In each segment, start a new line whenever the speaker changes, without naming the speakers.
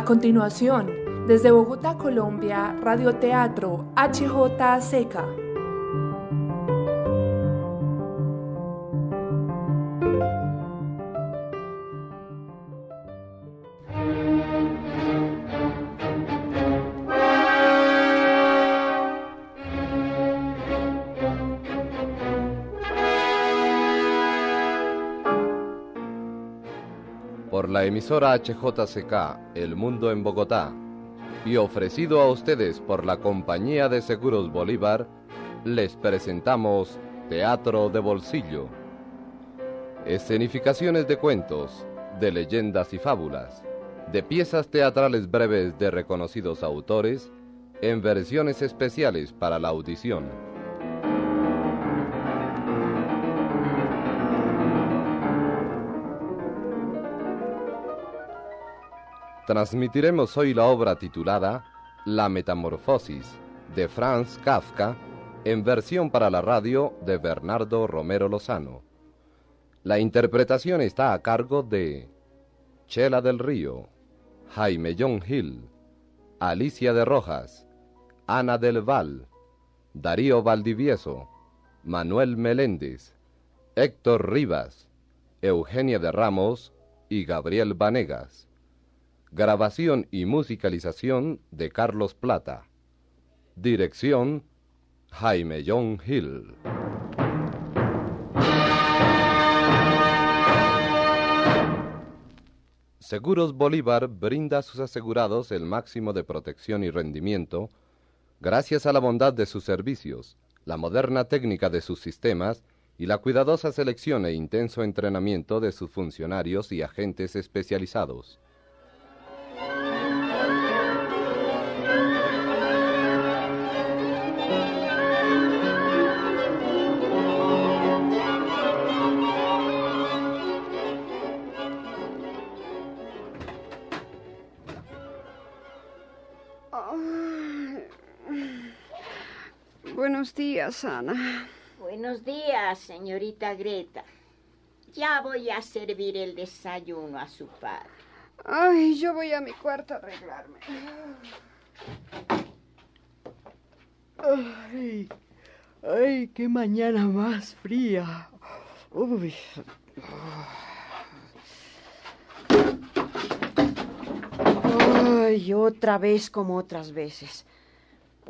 A continuación, desde Bogotá, Colombia, Radioteatro HJCK.
por la emisora HJCK El Mundo en Bogotá y ofrecido a ustedes por la Compañía de Seguros Bolívar, les presentamos Teatro de Bolsillo. Escenificaciones de cuentos, de leyendas y fábulas, de piezas teatrales breves de reconocidos autores, en versiones especiales para la audición. Transmitiremos hoy la obra titulada La Metamorfosis de Franz Kafka en versión para la radio de Bernardo Romero Lozano. La interpretación está a cargo de Chela del Río, Jaime John Hill, Alicia de Rojas, Ana del Val, Darío Valdivieso, Manuel Meléndez, Héctor Rivas, Eugenia de Ramos y Gabriel Vanegas. Grabación y musicalización de Carlos Plata. Dirección Jaime John Hill. Seguros Bolívar brinda a sus asegurados el máximo de protección y rendimiento gracias a la bondad de sus servicios, la moderna técnica de sus sistemas y la cuidadosa selección e intenso entrenamiento de sus funcionarios y agentes especializados.
Buenos días, Ana.
Buenos días, señorita Greta. Ya voy a servir el desayuno a su padre.
Ay, yo voy a mi cuarto a arreglarme.
Ay, ay, qué mañana más fría. Uy.
Ay, otra vez como otras veces.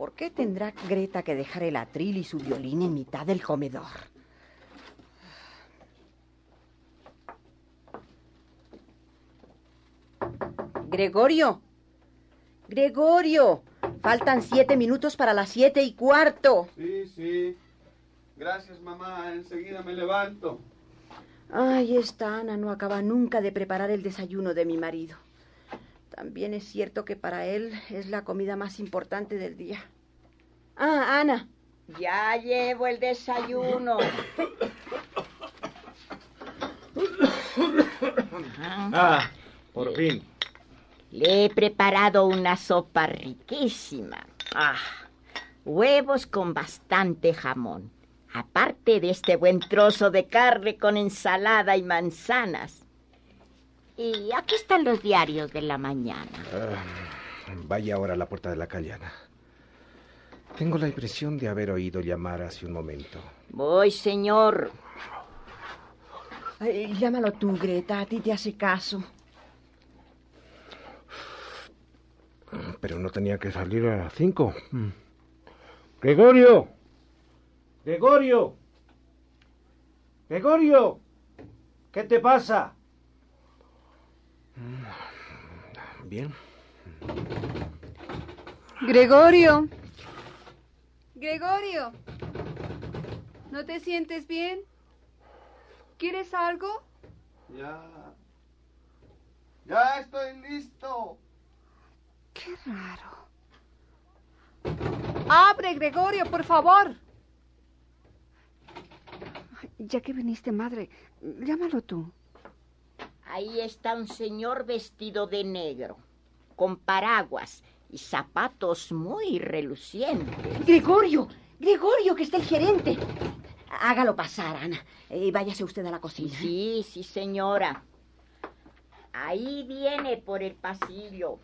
¿Por qué tendrá Greta que dejar el atril y su violín en mitad del comedor? Gregorio. Gregorio. Faltan siete minutos para las siete y cuarto.
Sí, sí. Gracias, mamá. Enseguida me levanto.
Ay, esta Ana no acaba nunca de preparar el desayuno de mi marido. También es cierto que para él es la comida más importante del día. Ah, Ana.
Ya llevo el desayuno.
Ah, por fin.
Le he preparado una sopa riquísima. Ah, huevos con bastante jamón. Aparte de este buen trozo de carne con ensalada y manzanas. Y aquí están los diarios de la mañana.
Ah, vaya ahora a la puerta de la calle, Ana. Tengo la impresión de haber oído llamar hace un momento.
Voy, señor.
Ay, llámalo tú, Greta. A ti te hace caso.
Pero no tenía que salir a las cinco. Gregorio. Gregorio. Gregorio. ¿Qué te pasa? Bien.
Gregorio. Gregorio. ¿No ¿No te sientes bien? ¿Quieres algo?
Ya. Ya estoy listo.
Qué raro. Abre, Gregorio, por favor. Ya que viniste, madre, llámalo tú.
Ahí está un señor vestido de negro, con paraguas y zapatos muy relucientes.
Gregorio, Gregorio, que está el gerente. Hágalo pasar, Ana. Y váyase usted a la cocina.
Sí, sí, señora. Ahí viene por el pasillo.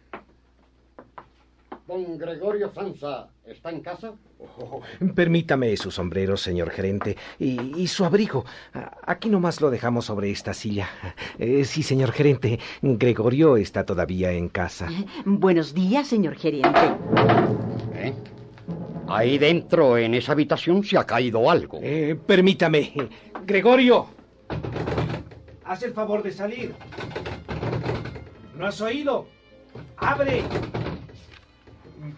Don Gregorio Sansa, ¿está en casa?
Oh, permítame su sombrero, señor gerente, y, y, su abrigo. Aquí nomás lo dejamos sobre esta silla. Eh, sí, señor gerente, Gregorio está todavía en casa.
Buenos días, señor gerente.
¿Eh? Ahí dentro, en esa habitación, se ha caído algo.
Eh, permítame. Gregorio, haz el favor de salir. ¿No has oído? ¡Abre!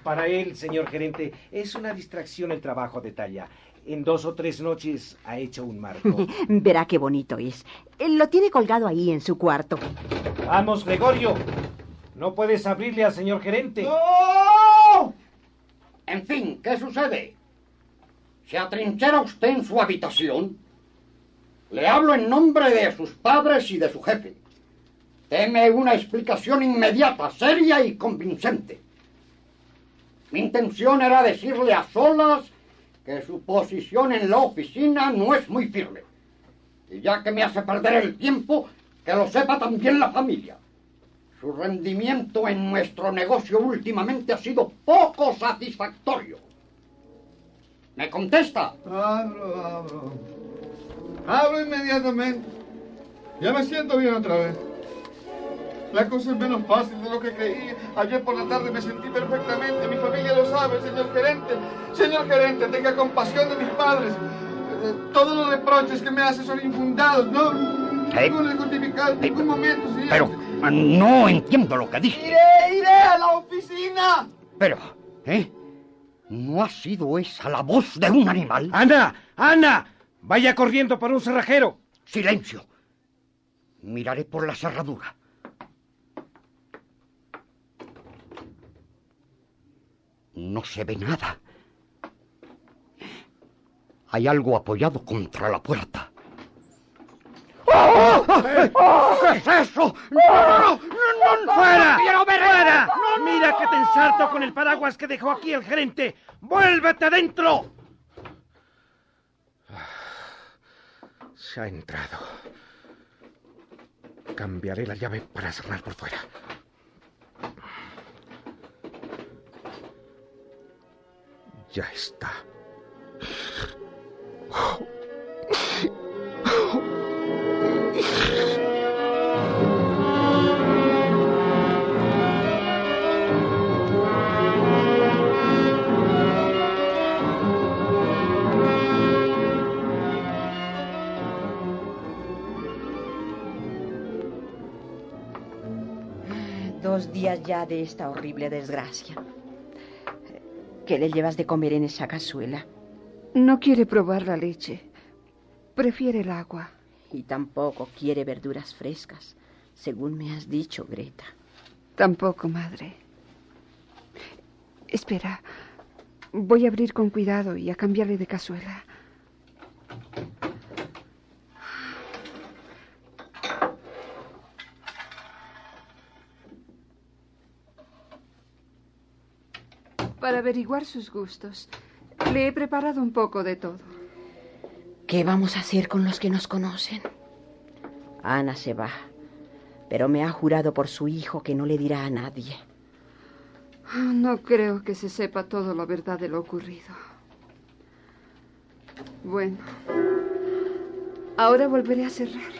Para él, señor gerente, es una distracción el trabajo de talla. En dos o tres noches ha hecho un marco.
Verá qué bonito es. Lo tiene colgado ahí en su cuarto.
Vamos, Gregorio. No puedes abrirle al señor gerente.
¡No! En fin, ¿qué sucede? ¿Se atrinchera usted en su habitación? Le hablo en nombre de sus padres y de su jefe. Teme una explicación inmediata, seria y convincente. Mi intención era decirle a solas que su posición en la oficina no es muy firme. Y ya que me hace perder el tiempo, que lo sepa también la familia. Su rendimiento en nuestro negocio últimamente ha sido poco satisfactorio. ¿Me contesta?
Abro, abro. Abro inmediatamente. Ya me siento bien otra vez. La cosa es menos fácil de lo que creí. Ayer por la tarde me sentí perfectamente. Mi familia lo sabe, señor gerente. Señor gerente, tenga compasión de mis padres. Eh, Todos los reproches que me hace son infundados. No,
¿Eh?
justificado en ningún momento, señor.
Pero no entiendo lo que dice.
Iré, iré a la oficina.
Pero, ¿eh? ¿No ha sido esa la voz de un animal?
¡Ana! ¡Ana! Vaya corriendo por un cerrajero.
Silencio. Miraré por la cerradura. No se ve nada. Hay algo apoyado contra la puerta.
¡Oh!
¿Qué es eso? ¡No, no, no! no
¡Fuera!
¡No quiero ver
¡Fuera! ¡Mira que te ensarto con el paraguas que dejó aquí el gerente! ¡Vuélvete dentro! Se ha entrado. Cambiaré la llave para cerrar por fuera. Ya está.
Dos días ya de esta horrible desgracia. ¿Qué le llevas de comer en esa cazuela?
No quiere probar la leche. Prefiere el agua.
Y tampoco quiere verduras frescas, según me has dicho, Greta.
Tampoco, madre. Espera. Voy a abrir con cuidado y a cambiarle de cazuela. Para averiguar sus gustos, le he preparado un poco de todo.
¿Qué vamos a hacer con los que nos conocen? Ana se va, pero me ha jurado por su hijo que no le dirá a nadie.
No creo que se sepa todo la verdad de lo ocurrido. Bueno, ahora volveré a cerrar.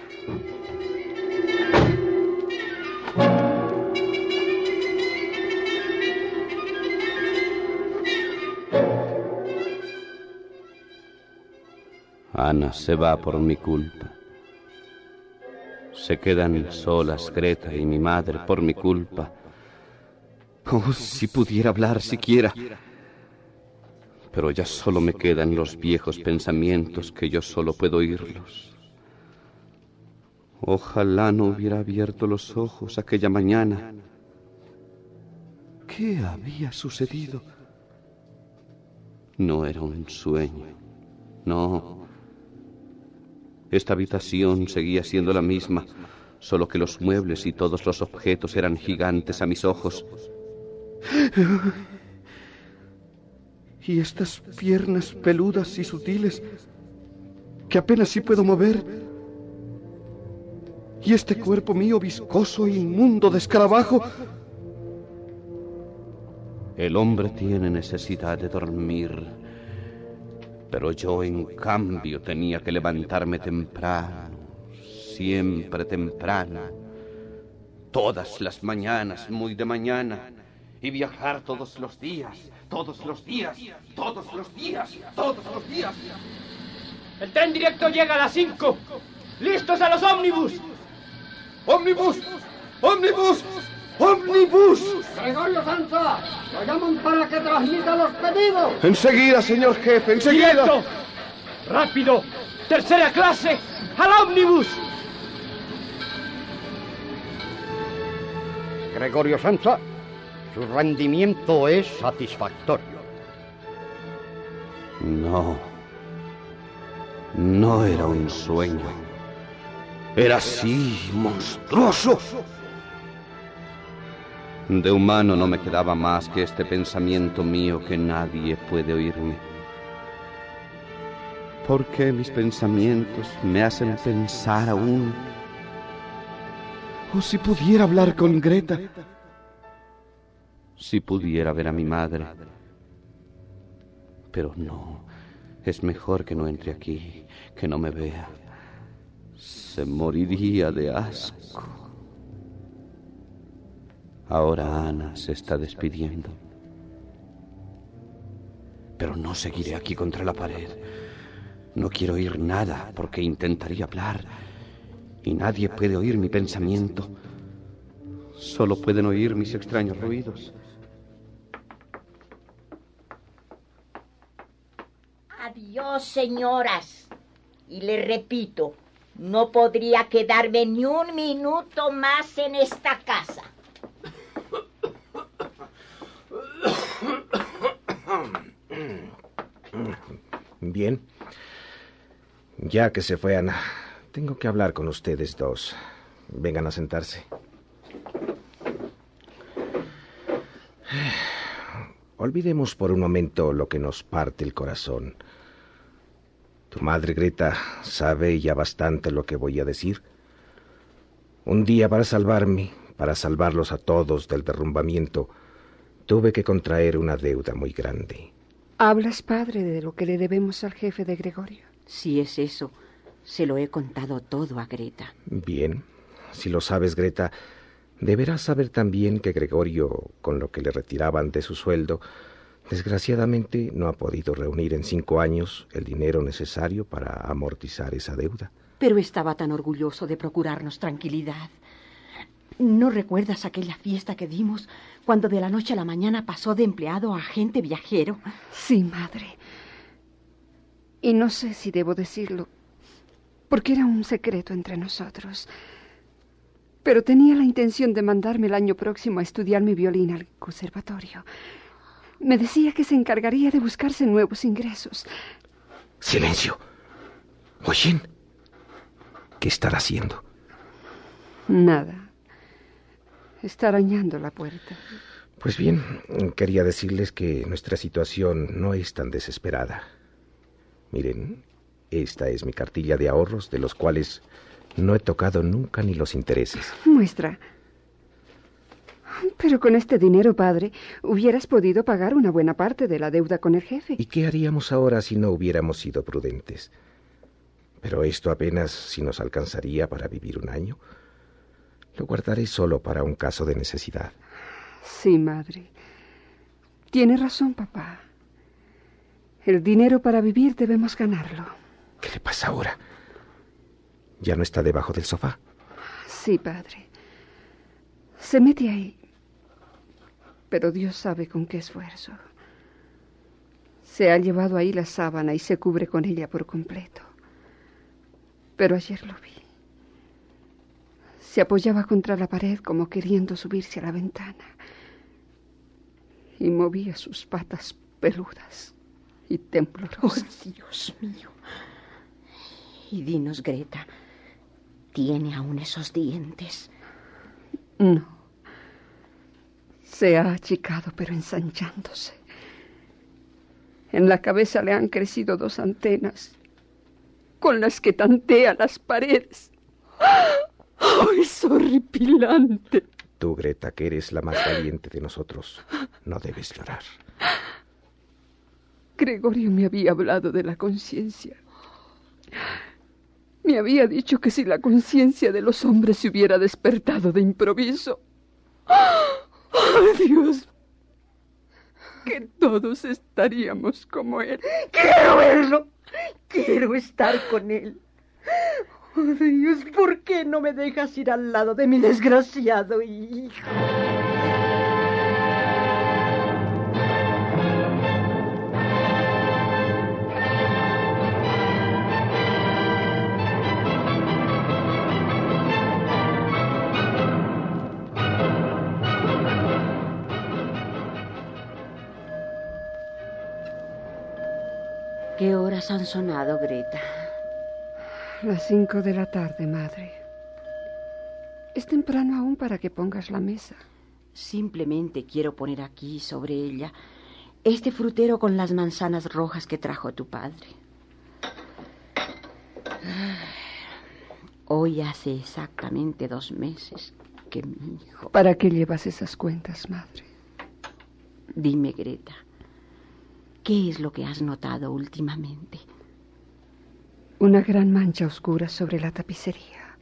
Ana se va por mi culpa. Se quedan solas Greta y mi madre por mi culpa. Oh, si pudiera hablar siquiera. Pero ya solo me quedan los viejos pensamientos que yo solo puedo oírlos. Ojalá no hubiera abierto los ojos aquella mañana. ¿Qué había sucedido? No era un sueño. No. Esta habitación seguía siendo la misma, solo que los muebles y todos los objetos eran gigantes a mis ojos.
Y estas piernas peludas y sutiles que apenas sí puedo mover. Y este cuerpo mío viscoso e inmundo de escarabajo.
El hombre tiene necesidad de dormir, pero yo en cambio tenía que levantarme temprano, siempre temprano, todas las mañanas, muy de mañana, y viajar todos los días, todos los días, todos los días, todos los días.
El tren directo llega a las 5. ¡Listos a los ómnibus!
¡Ómnibus! ¡Ómnibus! ¡Ómnibus!
Gregorio Sanza, lo llaman para que transmita los pedidos.
Enseguida, señor jefe, enseguida.
¡Directo! ¡Rápido! ¡Tercera clase! ¡Al ómnibus!
Gregorio Sanza, su rendimiento es satisfactorio.
No. No era un sueño. Era así, monstruoso. De humano no me quedaba más que este pensamiento mío que nadie puede oírme. ¿Por qué mis pensamientos me hacen pensar aún?
O si pudiera hablar con Greta.
Si pudiera ver a mi madre. Pero no, es mejor que no entre aquí, que no me vea. Se moriría de asco. Ahora Ana se está despidiendo. Pero no seguiré aquí contra la pared. No quiero oír nada porque intentaría hablar. Y nadie puede oír mi pensamiento. Solo pueden oír mis extraños ruidos.
Adiós, señoras. Y le repito, no podría quedarme ni un minuto más en esta casa.
Bien. Ya que se fue Ana, tengo que hablar con ustedes dos. Vengan a sentarse. Olvidemos por un momento lo que nos parte el corazón. Tu madre Greta sabe ya bastante lo que voy a decir. Un día para salvarme, para salvarlos a todos del derrumbamiento, tuve que contraer una deuda muy grande.
¿Hablas, padre, de lo que le debemos al jefe de Gregorio?
Si es eso, se lo he contado todo a Greta.
Bien, si lo sabes, Greta, deberás saber también que Gregorio, con lo que le retiraban de su sueldo, desgraciadamente no ha podido reunir en cinco años el dinero necesario para amortizar esa deuda.
Pero estaba tan orgulloso de procurarnos tranquilidad. ¿No recuerdas aquella fiesta que dimos cuando de la noche a la mañana pasó de empleado a agente viajero?
Sí, madre. Y no sé si debo decirlo, porque era un secreto entre nosotros. Pero tenía la intención de mandarme el año próximo a estudiar mi violín al conservatorio. Me decía que se encargaría de buscarse nuevos ingresos.
Silencio. ¿Oyen? ¿Qué estará haciendo?
Nada. Está arañando la puerta.
Pues bien, quería decirles que nuestra situación no es tan desesperada. Miren, esta es mi cartilla de ahorros, de los cuales no he tocado nunca ni los intereses.
Muestra. Pero con este dinero, padre, hubieras podido pagar una buena parte de la deuda con el jefe.
¿Y qué haríamos ahora si no hubiéramos sido prudentes? Pero esto apenas si nos alcanzaría para vivir un año. Lo guardaré solo para un caso de necesidad.
Sí, madre. Tiene razón, papá. El dinero para vivir debemos ganarlo.
¿Qué le pasa ahora? ¿Ya no está debajo del sofá?
Sí, padre. Se mete ahí. Pero Dios sabe con qué esfuerzo. Se ha llevado ahí la sábana y se cubre con ella por completo. Pero ayer lo vi. Se apoyaba contra la pared como queriendo subirse a la ventana. Y movía sus patas peludas y temblorosas.
Oh, Dios mío. Y dinos, Greta, ¿tiene aún esos dientes?
No. Se ha achicado, pero ensanchándose. En la cabeza le han crecido dos antenas con las que tantea las paredes. ¡Oh, es horripilante!
Tú, Greta, que eres la más valiente de nosotros, no debes llorar.
Gregorio me había hablado de la conciencia. Me había dicho que si la conciencia de los hombres se hubiera despertado de improviso. ¡Oh, Dios! Que todos estaríamos como él.
¡Quiero verlo! Quiero estar con él. Dios, ¿por qué no me dejas ir al lado de mi desgraciado hijo? ¿Qué horas han sonado, Greta?
Las cinco de la tarde, madre. Es temprano aún para que pongas la mesa.
Simplemente quiero poner aquí, sobre ella, este frutero con las manzanas rojas que trajo tu padre. Hoy hace exactamente dos meses que mi hijo...
¿Para qué llevas esas cuentas, madre?
Dime, Greta, ¿qué es lo que has notado últimamente?
Una gran mancha oscura sobre la tapicería.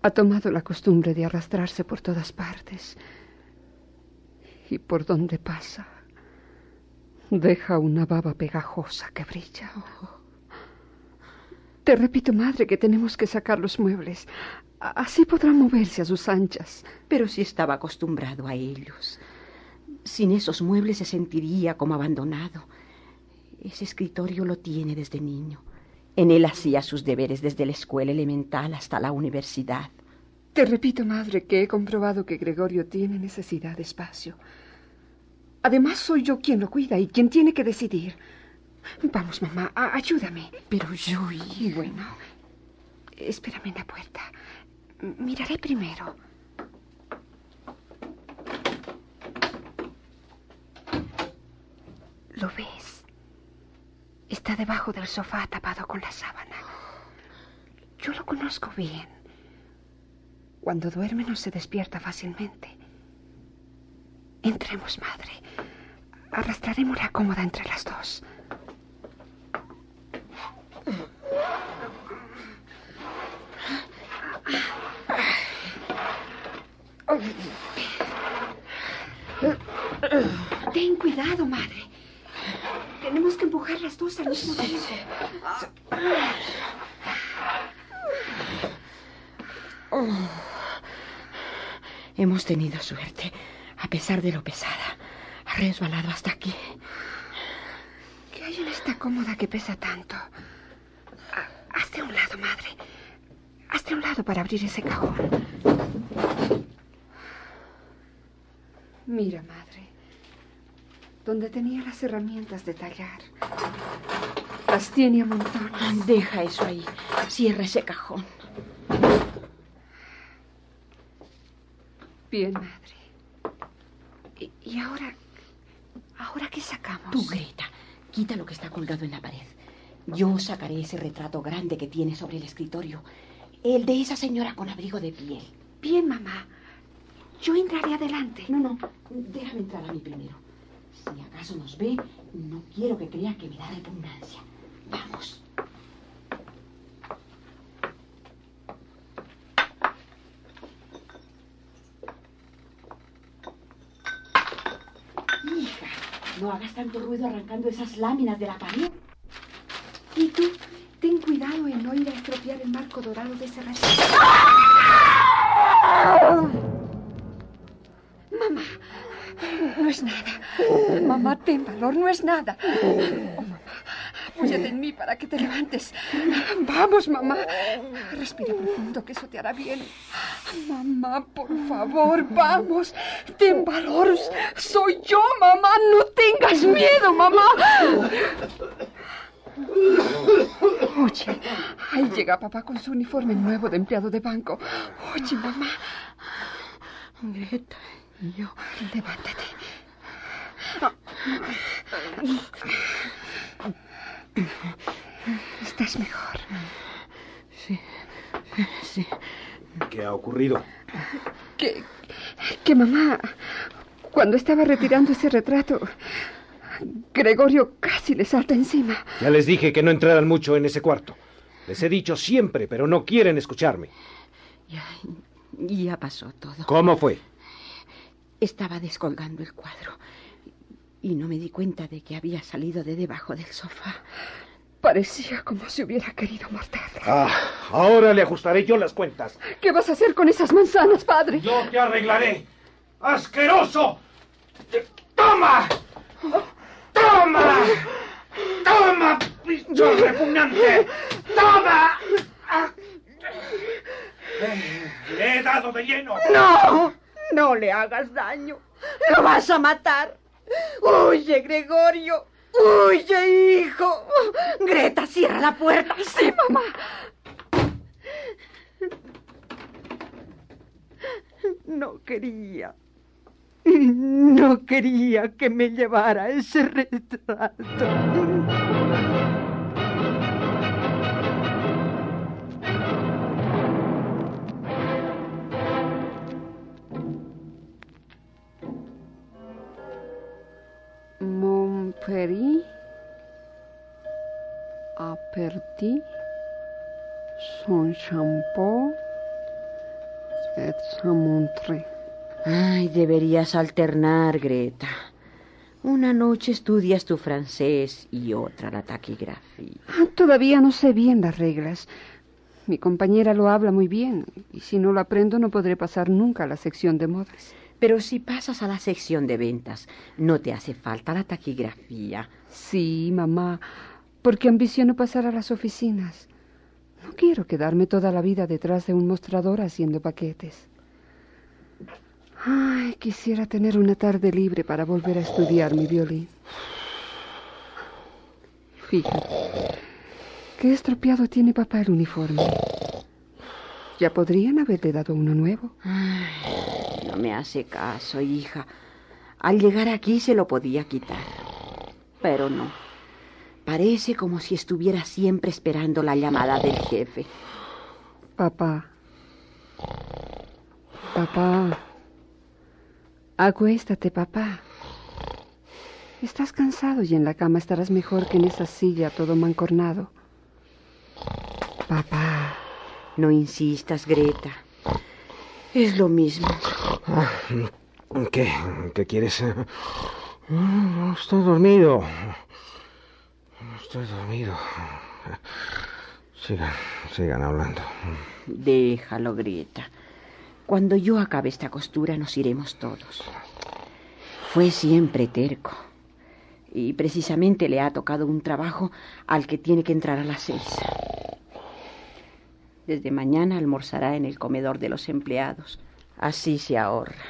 Ha tomado la costumbre de arrastrarse por todas partes. Y por donde pasa, deja una baba pegajosa que brilla. Te repito, madre, que tenemos que sacar los muebles. Así podrá moverse a sus anchas.
Pero si estaba acostumbrado a ellos. Sin esos muebles se sentiría como abandonado. Ese escritorio lo tiene desde niño. En él hacía sus deberes desde la escuela elemental hasta la universidad.
Te repito, madre, que he comprobado que Gregorio tiene necesidad de espacio. Además, soy yo quien lo cuida y quien tiene que decidir. Vamos, mamá, ayúdame.
Pero yo...
Bueno, espérame en la puerta. Miraré primero. ¿Lo ves? Está debajo del sofá tapado con la sábana. Yo lo conozco bien. Cuando duerme no se despierta fácilmente. Entremos, madre. Arrastraremos la cómoda entre las dos. Ten cuidado, madre. Tenemos que empujar las dos al mismo tiempo.
Oh. Hemos tenido suerte, a pesar de lo pesada. Ha resbalado hasta aquí.
¿Qué hay en esta cómoda que pesa tanto? Hazte un lado, madre. Hazte un lado para abrir ese cajón. Mira, madre. Donde tenía las herramientas de tallar. Las tiene a montones.
Deja eso ahí. Cierra ese cajón.
Bien, madre. ¿Y, y ahora? ¿Ahora qué sacamos?
Tú, Greta, quita lo que está colgado en la pared. Yo sacaré ese retrato grande que tiene sobre el escritorio. El de esa señora con abrigo de piel.
Bien, mamá. Yo entraré adelante.
No, no. Déjame entrar a mí primero. Si acaso nos ve, no quiero que crea que me da repugnancia. Vamos. Hija, no hagas tanto ruido arrancando esas láminas de la pared.
Y tú, ten cuidado en no ir a estropear el marco dorado de ese retrato. Mamá, no es nada. Mamá, ten valor, no es nada. Oh, apóyate en mí para que te levantes. Vamos, mamá. Respira profundo, que eso te hará bien. Mamá, por favor, vamos. Ten valor. Soy yo, mamá. No tengas miedo, mamá. Oye, ahí llega papá con su uniforme nuevo de empleado de banco. Oye, mamá.
Greta, yo.
Levántate. ¿Estás mejor?
Sí, sí.
¿Qué ha ocurrido?
Que, que mamá, cuando estaba retirando ese retrato, Gregorio casi le salta encima.
Ya les dije que no entraran mucho en ese cuarto. Les he dicho siempre, pero no quieren escucharme.
Ya, ya pasó todo.
¿Cómo fue?
Estaba descolgando el cuadro y no me di cuenta de que había salido de debajo del sofá.
Parecía como si hubiera querido morderlo.
Ah, ahora le ajustaré yo las cuentas.
¿Qué vas a hacer con esas manzanas, padre?
Yo te arreglaré. ¡Asqueroso! ¡Toma! ¡Toma! ¡Toma, bicho repugnante! ¡Toma! ¡Le he dado de lleno!
¡No! No le hagas daño. Lo vas a matar. Huye, Gregorio. Huye, hijo. Greta, cierra la puerta.
Sí, mamá.
No quería. No quería que me llevara ese retrato.
Montpellier, aperti, son champot, et montre.
Ay, deberías alternar, Greta. Una noche estudias tu francés y otra la taquigrafía.
Todavía no sé bien las reglas. Mi compañera lo habla muy bien y si no lo aprendo no podré pasar nunca a la sección de modas.
Pero si pasas a la sección de ventas, no te hace falta la taquigrafía.
Sí, mamá, porque ambiciono pasar a las oficinas. No quiero quedarme toda la vida detrás de un mostrador haciendo paquetes. Ay, quisiera tener una tarde libre para volver a estudiar mi violín. Fíjate, qué estropeado tiene papá el uniforme. Ya podrían haberle dado uno nuevo.
Ay, no me hace caso, hija. Al llegar aquí se lo podía quitar. Pero no. Parece como si estuviera siempre esperando la llamada del jefe.
Papá. Papá. Acuéstate, papá. Estás cansado y en la cama estarás mejor que en esa silla todo mancornado. Papá.
No insistas, Greta. Es lo mismo.
¿Qué? ¿Qué quieres? No, estoy dormido. Estoy dormido. Sigan, sigan hablando.
Déjalo, Greta. Cuando yo acabe esta costura nos iremos todos. Fue siempre terco. Y precisamente le ha tocado un trabajo al que tiene que entrar a las seis. Desde mañana almorzará en el comedor de los empleados. Así se ahorra.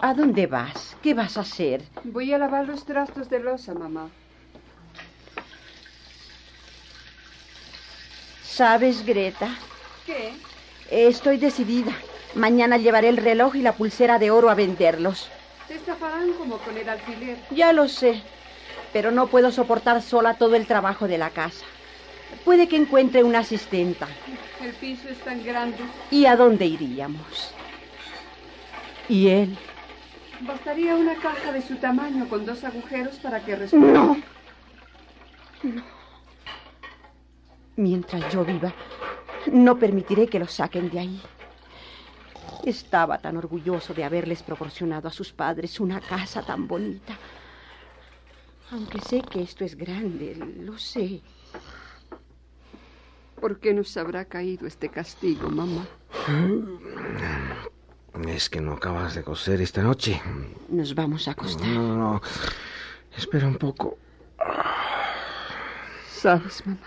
¿A dónde vas? ¿Qué vas a hacer?
Voy a lavar los trastos de losa, mamá.
¿Sabes, Greta?
¿Qué?
Estoy decidida. Mañana llevaré el reloj y la pulsera de oro a venderlos.
Se estafarán como con el alquiler.
Ya lo sé, pero no puedo soportar sola todo el trabajo de la casa. Puede que encuentre una asistenta.
El piso es tan grande.
¿Y a dónde iríamos? ¿Y él?
Bastaría una caja de su tamaño con dos agujeros para que respire.
No. No. Mientras yo viva, no permitiré que lo saquen de ahí. Estaba tan orgulloso de haberles proporcionado a sus padres una casa tan bonita. Aunque sé que esto es grande, lo sé.
¿Por qué nos habrá caído este castigo, mamá?
Es que no acabas de coser esta noche.
Nos vamos a acostar.
No, no, no. Espera un poco.
¿Sabes, mamá?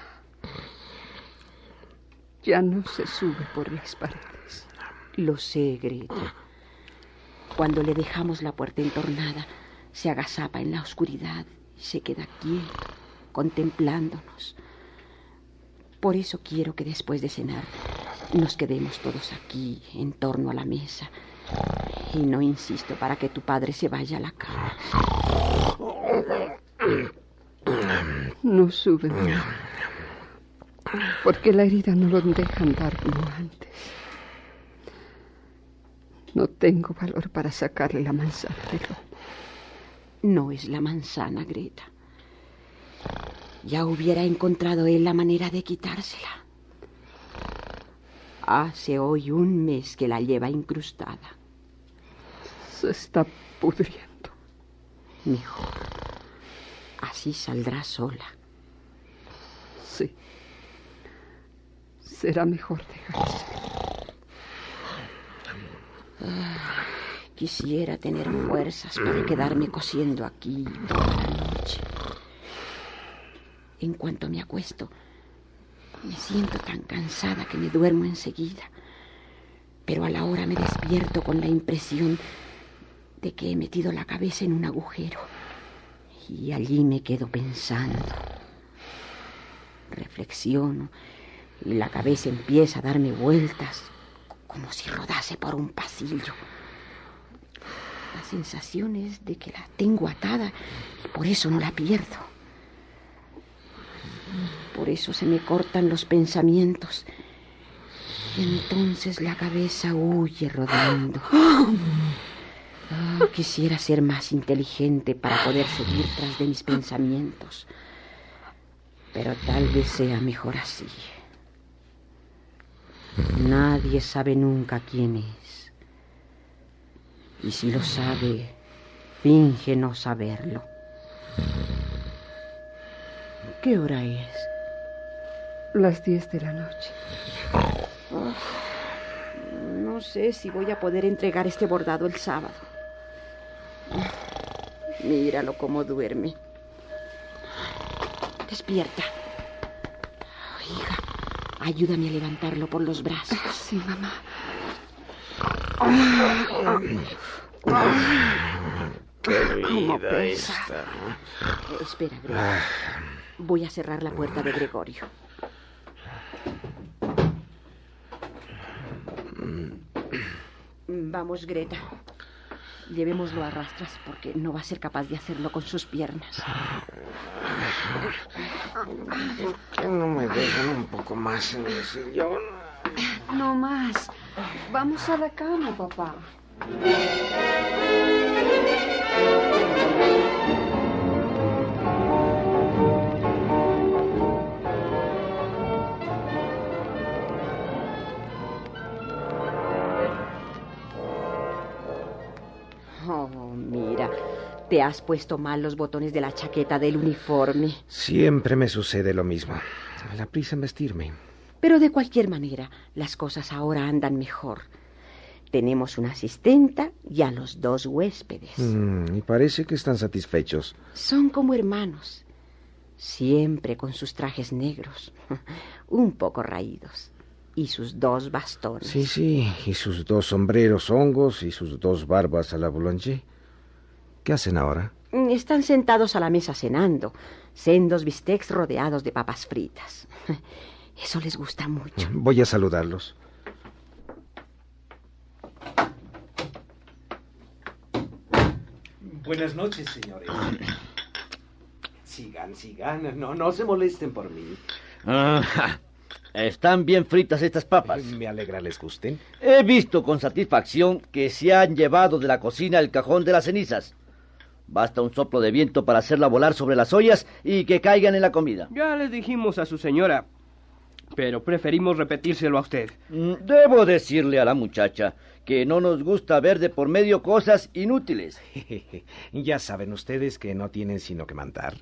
Ya no se sube por las paredes.
Lo sé, Greta. Cuando le dejamos la puerta entornada, se agazapa en la oscuridad y se queda quieto, contemplándonos. Por eso quiero que después de cenar nos quedemos todos aquí, en torno a la mesa. Y no insisto para que tu padre se vaya a la cama.
No sube. Porque la herida no lo deja andar como antes. No tengo valor para sacarle la manzana del lomo.
No es la manzana, Greta. Ya hubiera encontrado él la manera de quitársela. Hace hoy un mes que la lleva incrustada.
Se está pudriendo.
Mejor. Así saldrá sola.
Sí. Será mejor dejarse.
Ah, quisiera tener fuerzas para quedarme cosiendo aquí toda la noche. En cuanto me acuesto, me siento tan cansada que me duermo enseguida. Pero a la hora me despierto con la impresión de que he metido la cabeza en un agujero. Y allí me quedo pensando. Reflexiono y la cabeza empieza a darme vueltas como si rodase por un pasillo. La sensación es de que la tengo atada y por eso no la pierdo. Por eso se me cortan los pensamientos. Y entonces la cabeza huye rodando. Oh, quisiera ser más inteligente para poder seguir tras de mis pensamientos. Pero tal vez sea mejor así. Nadie sabe nunca quién es. Y si lo sabe, finge no saberlo. ¿Qué hora es?
Las diez de la noche.
Oh, no sé si voy a poder entregar este bordado el sábado. Míralo cómo duerme. Despierta. Hija, ayúdame a levantarlo por los brazos.
Sí, mamá.
Qué
¿Cómo
vida
pesa?
esta.
Espera, Greta. Voy a cerrar la puerta de Gregorio. Vamos, Greta. Llevémoslo a rastras porque no va a ser capaz de hacerlo con sus piernas.
Que no me dejan un poco más en el sillón.
No más. Vamos a la cama, papá.
Te has puesto mal los botones de la chaqueta del uniforme.
Siempre me sucede lo mismo. La prisa en vestirme.
Pero de cualquier manera, las cosas ahora andan mejor. Tenemos una asistenta y a los dos huéspedes.
Mm, y parece que están satisfechos.
Son como hermanos, siempre con sus trajes negros, un poco raídos, y sus dos bastones.
Sí, sí. Y sus dos sombreros hongos y sus dos barbas a la boulanger. ¿Qué hacen ahora?
Están sentados a la mesa cenando, sendos bistecs rodeados de papas fritas. Eso les gusta mucho.
Voy a saludarlos.
Buenas noches, señores. Sigan, sigan. No, no se molesten por mí.
Ah, están bien fritas estas papas.
Me alegra les gusten.
He visto con satisfacción que se han llevado de la cocina el cajón de las cenizas. Basta un soplo de viento para hacerla volar sobre las ollas y que caigan en la comida.
Ya le dijimos a su señora, pero preferimos repetírselo a usted.
Mm, Debo decirle a la muchacha que no nos gusta ver de por medio cosas inútiles.
ya saben ustedes que no tienen sino que mandar.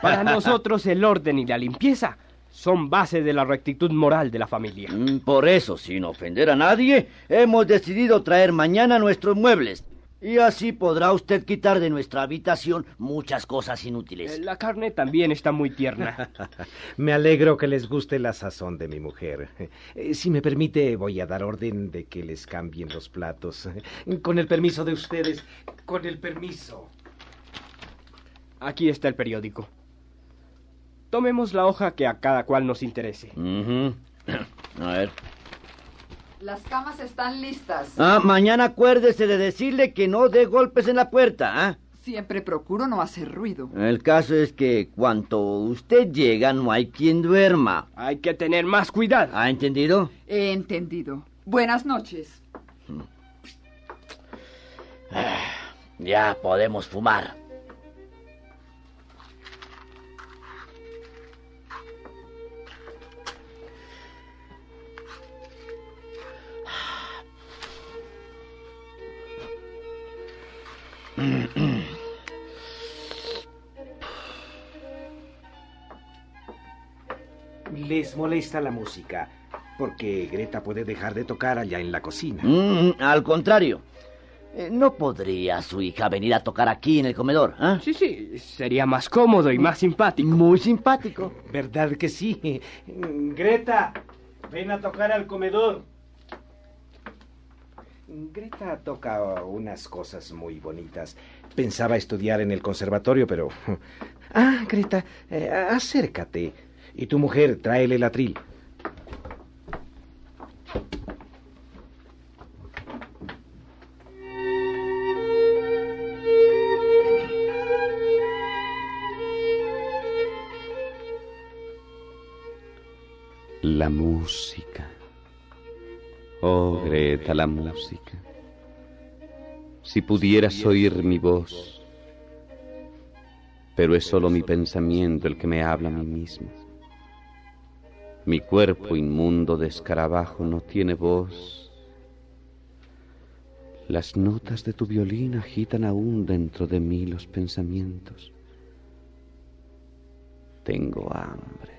Para nosotros el orden y la limpieza son base de la rectitud moral de la familia.
Mm, Por eso, sin ofender a nadie, hemos decidido traer mañana nuestros muebles. Y así podrá usted quitar de nuestra habitación muchas cosas inútiles.
La carne también está muy tierna.
Me alegro que les guste la sazón de mi mujer. Eh, Si me permite, voy a dar orden de que les cambien los platos. Con el permiso de ustedes, con el permiso.
Aquí está el periódico. Tomemos la hoja que a cada cual nos interese.
A ver.
Las camas están listas.
Ah, mañana acuérdese de decirle que no dé golpes en la puerta, ¿ah?
Siempre procuro no hacer ruido.
El caso es que cuando usted llega no hay quien duerma.
Hay que tener más cuidado.
¿Ha entendido?
He entendido. Buenas noches.
Ya podemos fumar.
Les molesta la música, porque Greta puede dejar de tocar allá en la cocina.
Mm, al contrario. Eh, ¿No podría su hija venir a tocar aquí en el comedor? ah?
Sí, sí, sería más cómodo y más simpático.
Muy simpático.
¿Verdad que sí? Greta, ven a tocar al comedor. Greta toca unas cosas muy bonitas. Pensaba estudiar en el conservatorio, pero... Ah, Greta, eh, acércate. Y tu mujer, tráele el atril.
La música. Oh, Greta, la música. Si pudieras oír mi voz. Pero es solo mi pensamiento el que me habla a mí mismo. Mi cuerpo inmundo de escarabajo no tiene voz. Las notas de tu violín agitan aún dentro de mí los pensamientos. Tengo hambre,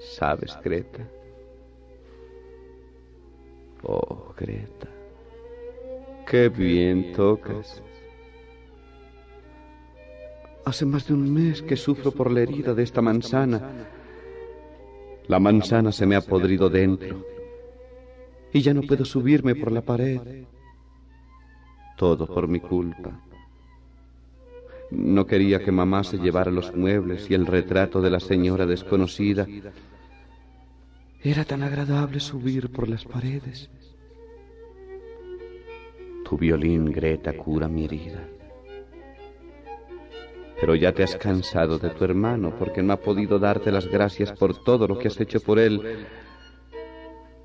¿sabes, Greta? Oh, Greta, qué bien tocas. Hace más de un mes que sufro por la herida de esta manzana. La manzana se me ha podrido dentro y ya no puedo subirme por la pared. Todo por mi culpa. No quería que mamá se llevara los muebles y el retrato de la señora desconocida. Era tan agradable subir por las paredes. Tu violín, Greta, cura mi herida. Pero ya te has cansado de tu hermano porque no ha podido darte las gracias por todo lo que has hecho por él.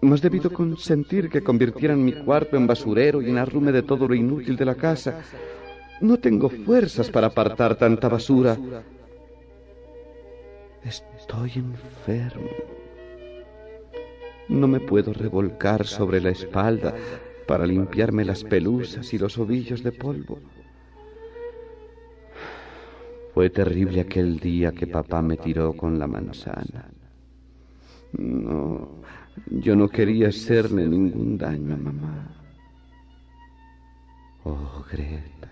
No has debido consentir que convirtieran mi cuarto en basurero y en arrume de todo lo inútil de la casa. No tengo fuerzas para apartar tanta basura. Estoy enfermo. No me puedo revolcar sobre la espalda para limpiarme las pelusas y los ovillos de polvo. Fue terrible aquel día que papá me tiró con la manzana. No, yo no quería hacerle ningún daño a mamá. Oh, Greta,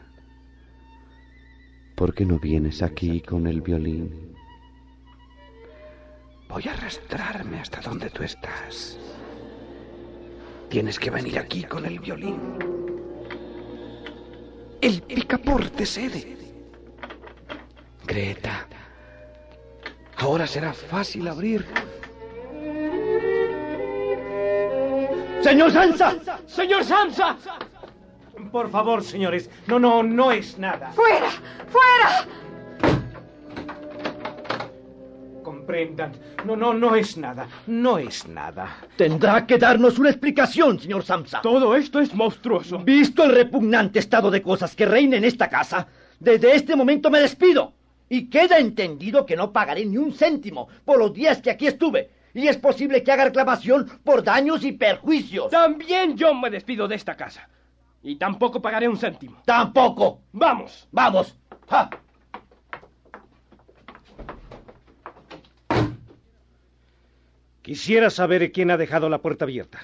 ¿por qué no vienes aquí con el violín?
Voy a arrastrarme hasta donde tú estás. Tienes que venir aquí con el violín. El picaporte cede. Greta, ahora será fácil abrir.
¡Señor Sansa! ¡Señor Sansa! Por favor, señores. No, no, no es nada.
¡Fuera! ¡Fuera!
Comprendan. No, no, no es nada. No es nada.
Tendrá que darnos una explicación, señor Samsa.
Todo esto es monstruoso.
Visto el repugnante estado de cosas que reina en esta casa, desde este momento me despido. Y queda entendido que no pagaré ni un céntimo por los días que aquí estuve. Y es posible que haga reclamación por daños y perjuicios.
También yo me despido de esta casa. Y tampoco pagaré un céntimo.
Tampoco.
Vamos.
Vamos. ¡Ja!
Quisiera saber quién ha dejado la puerta abierta.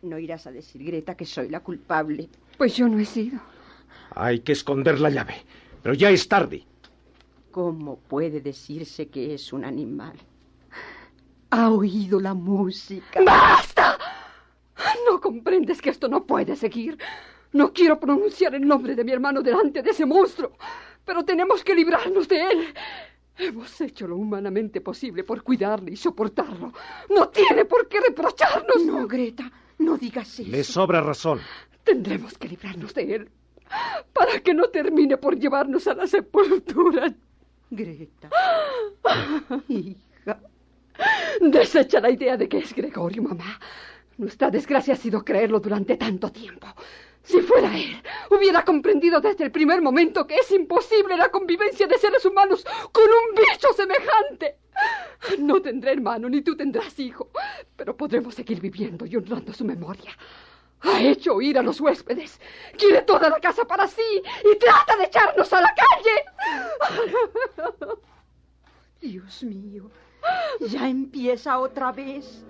No irás a decir, Greta, que soy la culpable.
Pues yo no he sido.
Hay que esconder la llave, pero ya es tarde.
¿Cómo puede decirse que es un animal? Ha oído la música.
¡Basta! No comprendes que esto no puede seguir. No quiero pronunciar el nombre de mi hermano delante de ese monstruo, pero tenemos que librarnos de él. Hemos hecho lo humanamente posible por cuidarle y soportarlo. No tiene por qué reprocharnos.
No, Greta, no digas eso.
Le sobra razón.
Tendremos que librarnos de él para que no termine por llevarnos a la sepultura.
Greta. Hija.
Desecha la idea de que es Gregorio, mamá. Nuestra desgracia ha sido creerlo durante tanto tiempo. Si fuera él, hubiera comprendido desde el primer momento que es imposible la convivencia de seres humanos con un bicho semejante. No tendré hermano, ni tú tendrás hijo, pero podremos seguir viviendo y honrando su memoria. Ha hecho oír a los huéspedes. Quiere toda la casa para sí y trata de echarnos a la calle.
Dios mío, ya empieza otra vez.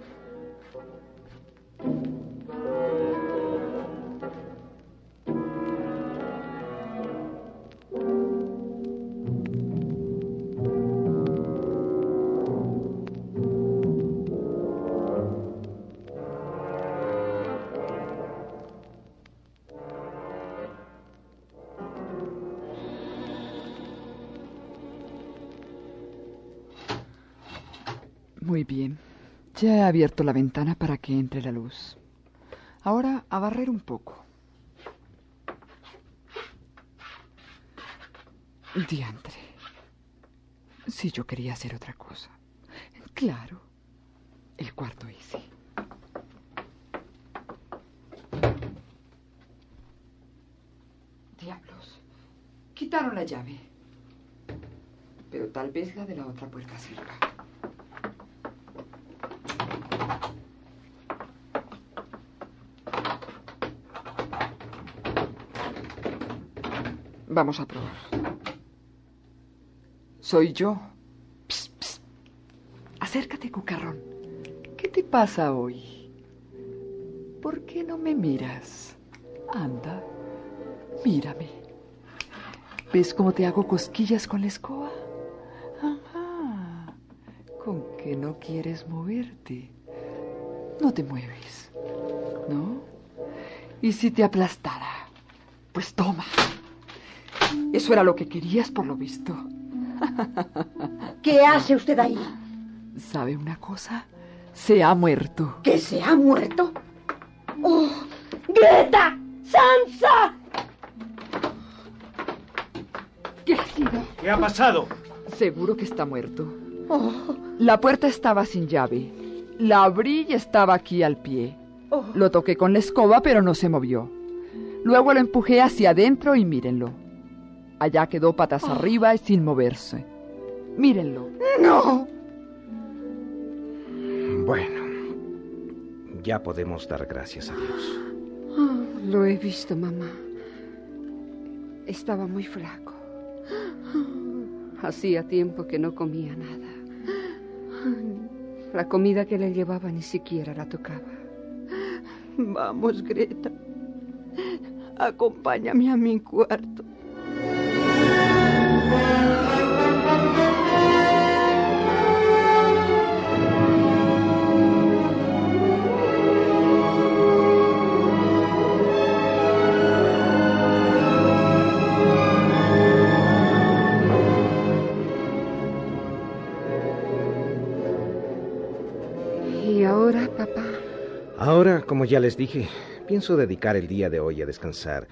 Ya he abierto la ventana para que entre la luz. Ahora a barrer un poco. Diantre. Si yo quería hacer otra cosa. Claro. El cuarto ese. Diablos. Quitaron la llave. Pero tal vez la de la otra puerta sirva. Vamos a probar. Soy yo. Psst, psst. Acércate, cucarrón. ¿Qué te pasa hoy? ¿Por qué no me miras? Anda, mírame. ¿Ves cómo te hago cosquillas con la escoba? Ajá. ¿Con que no quieres moverte? No te mueves, ¿no? ¿Y si te aplastara? Pues toma. Eso era lo que querías, por lo visto.
¿Qué hace usted ahí?
¿Sabe una cosa? Se ha muerto.
¿Que se ha muerto? ¡Oh! ¡Greta! ¡Sansa!
¿Qué ha sido?
¿Qué ha pasado?
Seguro que está muerto.
Oh.
La puerta estaba sin llave. La abrí y estaba aquí al pie.
Oh.
Lo toqué con la escoba, pero no se movió. Luego lo empujé hacia adentro y mírenlo. Allá quedó patas
Oh.
arriba y sin moverse. Mírenlo.
¡No!
Bueno, ya podemos dar gracias a Dios.
Ah, lo he visto, mamá. Estaba muy flaco. Hacía tiempo que no comía nada. La comida que le llevaba ni siquiera la tocaba.
Vamos, Greta. Acompáñame a mi cuarto.
¿Y ahora, papá?
Ahora, como ya les dije, pienso dedicar el día de hoy a descansar.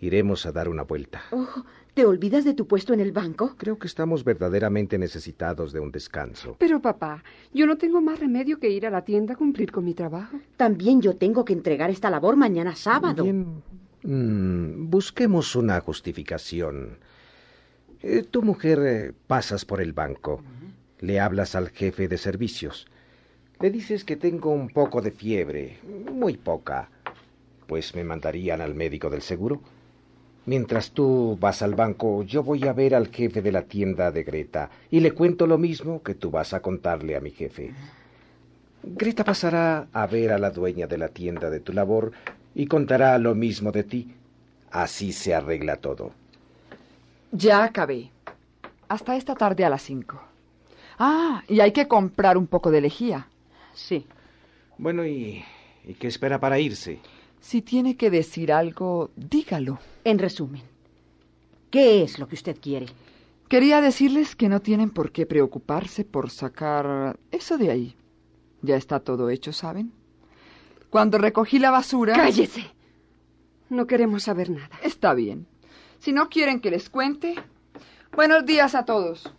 Iremos a dar una vuelta.
Oh, ¿Te olvidas de tu puesto en el banco?
Creo que estamos verdaderamente necesitados de un descanso.
Pero, papá, yo no tengo más remedio que ir a la tienda a cumplir con mi trabajo.
También yo tengo que entregar esta labor mañana sábado.
Bien. Mm, busquemos una justificación. Eh, tu mujer eh, pasas por el banco. Le hablas al jefe de servicios. Le dices que tengo un poco de fiebre, muy poca. Pues me mandarían al médico del seguro. Mientras tú vas al banco, yo voy a ver al jefe de la tienda de Greta y le cuento lo mismo que tú vas a contarle a mi jefe. Greta pasará a ver a la dueña de la tienda de tu labor y contará lo mismo de ti. Así se arregla todo.
Ya acabé. Hasta esta tarde a las cinco. Ah, y hay que comprar un poco de lejía.
Sí.
Bueno, ¿y, ¿y qué espera para irse?
Si tiene que decir algo, dígalo.
En resumen, ¿qué es lo que usted quiere?
Quería decirles que no tienen por qué preocuparse por sacar eso de ahí. Ya está todo hecho, ¿saben? Cuando recogí la basura...
¡Cállese! No queremos saber nada.
Está bien. Si no quieren que les cuente... Buenos días a todos.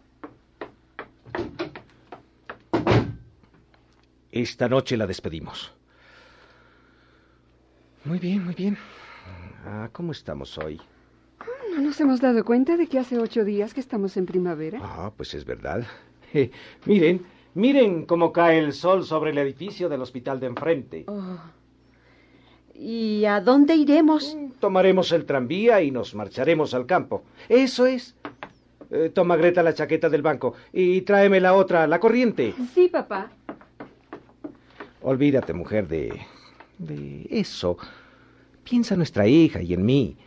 Esta noche la despedimos. Muy bien, muy bien. Ah, ¿Cómo estamos hoy?
¿No nos hemos dado cuenta de que hace ocho días que estamos en primavera?
Ah, pues es verdad.
Eh, miren, miren cómo cae el sol sobre el edificio del hospital de enfrente.
Oh. ¿Y a dónde iremos?
Tomaremos el tranvía y nos marcharemos al campo. Eso es. Eh, toma, Greta, la chaqueta del banco y tráeme la otra, la corriente.
Sí, papá.
Olvídate, mujer, de... de eso. Piensa en nuestra hija y en mí.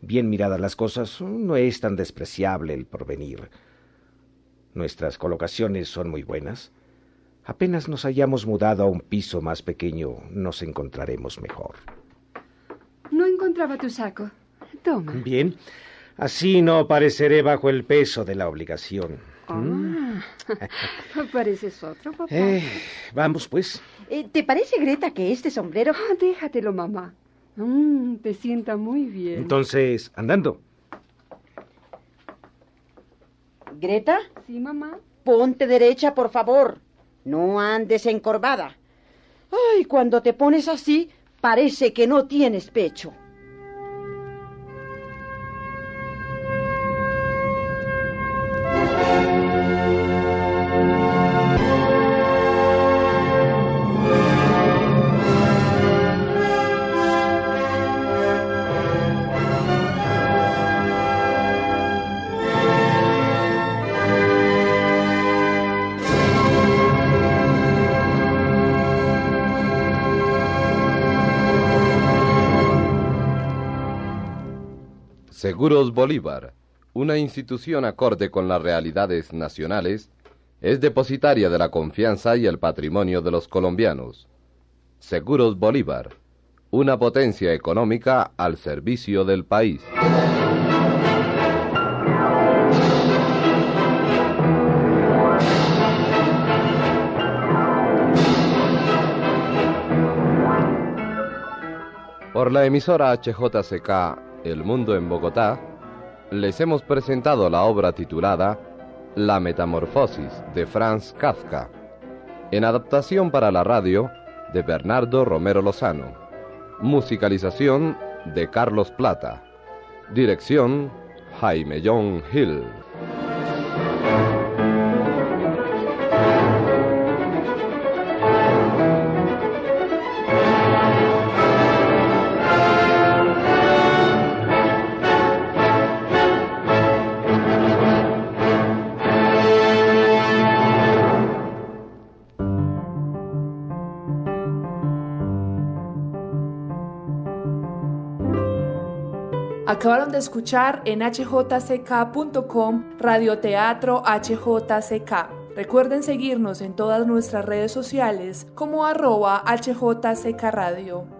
Bien miradas las cosas, no es tan despreciable el porvenir. Nuestras colocaciones son muy buenas. Apenas nos hayamos mudado a un piso más pequeño, nos encontraremos mejor.
No encontraba tu saco. Toma.
Bien. Así no pareceré bajo el peso de la obligación.
Ah, pareces otro, papá.
Eh, vamos, pues.
Eh, ¿Te parece, Greta, que este sombrero...
Ah, déjatelo, mamá. Mm, te sienta muy bien.
Entonces, andando.
Greta,
Sí, mamá.
ponte derecha, por favor. No andes encorvada. Ay, cuando te pones así, parece que no tienes pecho.
Seguros Bolívar, una institución acorde con las realidades nacionales, es depositaria de la confianza y el patrimonio de los colombianos. Seguros Bolívar, una potencia económica al servicio del país. Por la emisora HJCK El Mundo en Bogotá, les hemos presentado la obra titulada La Metamorfosis de Franz Kafka, en adaptación para la radio de Bernardo Romero Lozano, musicalización de Carlos Plata, dirección Jaime John Hill.
Acabaron de escuchar en hjck.com Radioteatro HJCK. Recuerden seguirnos en todas nuestras redes sociales como arroba Radio.